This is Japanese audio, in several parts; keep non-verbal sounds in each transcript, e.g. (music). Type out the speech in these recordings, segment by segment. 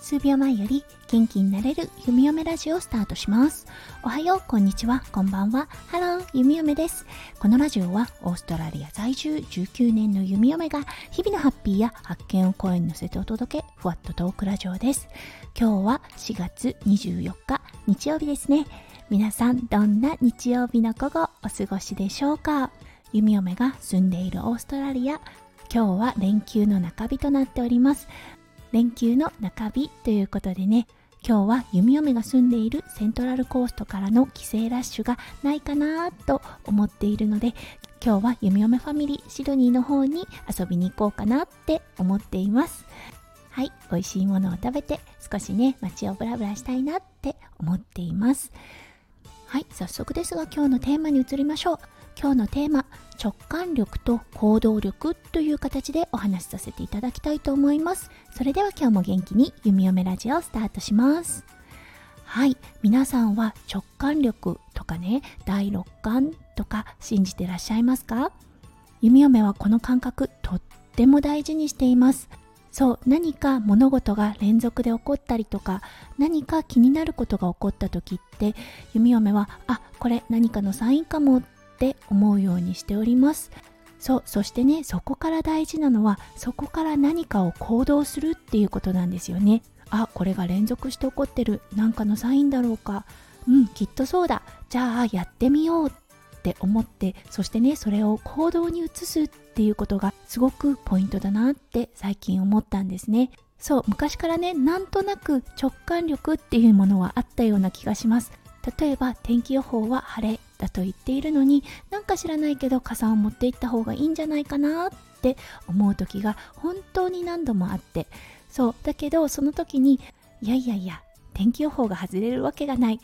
数秒前より元気になれる弓嫁ラジオをスタートします。おはよう、こんにちは、こんばんは。 Hello、弓嫁です。このラジオはオーストラリア在住19年の弓嫁が日々のハッピーや発見を声に乗せてお届け、ふわっとトークラジオです。今日は4月24日、日曜日ですね。皆さん、どんな日曜日の午後お過ごしでしょうか？弓嫁が住んでいるオーストラリア、今日は連休の中日となっております。連休の中日ということでね今日は弓嫁が住んでいるセントラルコーストからの帰省ラッシュがないかなと思っているので今日は弓嫁ファミリーシドニーの方に遊びに行こうかなって思っています。はい美味しいものを食べて少しね街をブラブラしたいなって思っています。はい早速ですが今日のテーマに移りましょう。今日のテーマ直感力と行動力という形でお話しさせていただきたいと思います。それでは今日も元気に弓嫁ラジオをスタートします。はい皆さんは直感力とかね第六感とか信じてらっしゃいますか？弓嫁はこの感覚とっても大事にしています。そう何か物事が連続で起こったりとか何か気になることが起こった時って弓嫁はあこれ何かのサインかもって思うようにしております。そうそしてねそこから大事なのはそこから何かを行動するっていうことなんですよね。あこれが連続して起こってる。なんかのサインだろうか。うんきっとそうだ。じゃあやってみようって思ってそしてねそれを行動に移すっていうことがすごくポイントだなって最近思ったんですね。そう昔からねなんとなく直感力っていうものはあったような気がします。例えば天気予報は晴れだと言っているのになんか知らないけど傘を持って行った方がいいんじゃないかなって思う時が本当に何度もあって。そうだけどその時にいやいやいや天気予報が外れるわけがない。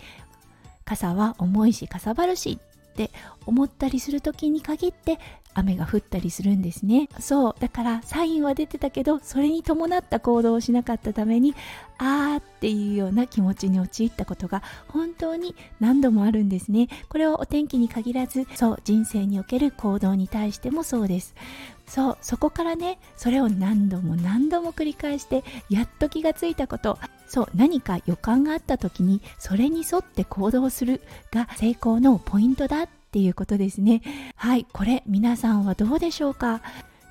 傘は重いしかさばるしって思ったりする時に限って雨が降ったりするんですね。そうだからサインは出てたけどそれに伴った行動をしなかったためにあーっていうような気持ちに陥ったことが本当に何度もあるんですね。これはお天気に限らずそう人生における行動に対してもそうです。そうそこからねそれを何度も何度も繰り返してやっと気がついたことそう何か予感があった時にそれに沿って行動するが成功のポイントだっっていうことですね。はい。これ皆さんはどうでしょうか？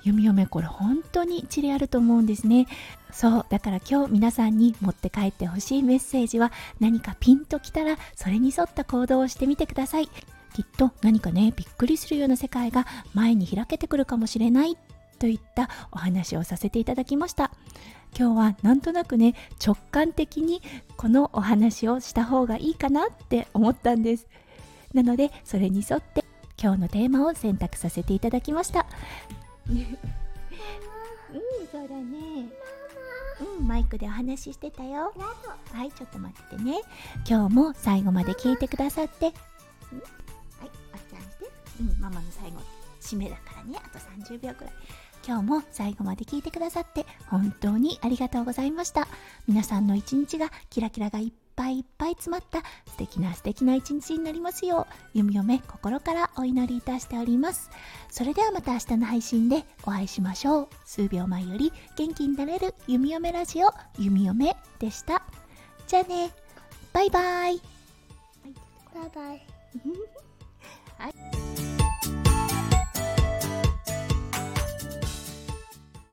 弓嫁これ本当に一理あると思うんですね。そう。だから今日皆さんに持って帰ってほしいメッセージは何かピンときたらそれに沿った行動をしてみてください。きっと何かねびっくりするような世界が前に開けてくるかもしれないといったお話をさせていただきました。今日はなんとなくね直感的にこのお話をした方がいいかなって思ったんです。なのでそれに沿って今日のテーマを選択させていただきました。うんそうだね。うんマイクでお話ししてたよ。はいちょっと待ってね。今日も最後まで聞いてくださって。はいあっちゃんしてうんママの最後締めだからね。あと30秒くらい。今日も最後まで聞いてくださって本当にありがとうございました。皆さんの一日がキラキラがいっぱいいっぱい詰まった素敵な素敵な一日になりますよう弓嫁心からお祈りいたしております。それではまた明日の配信でお会いしましょう。数秒前より元気になれる弓嫁ラジオ弓嫁でした。じゃあね。バイバイ。バイバイ (laughs)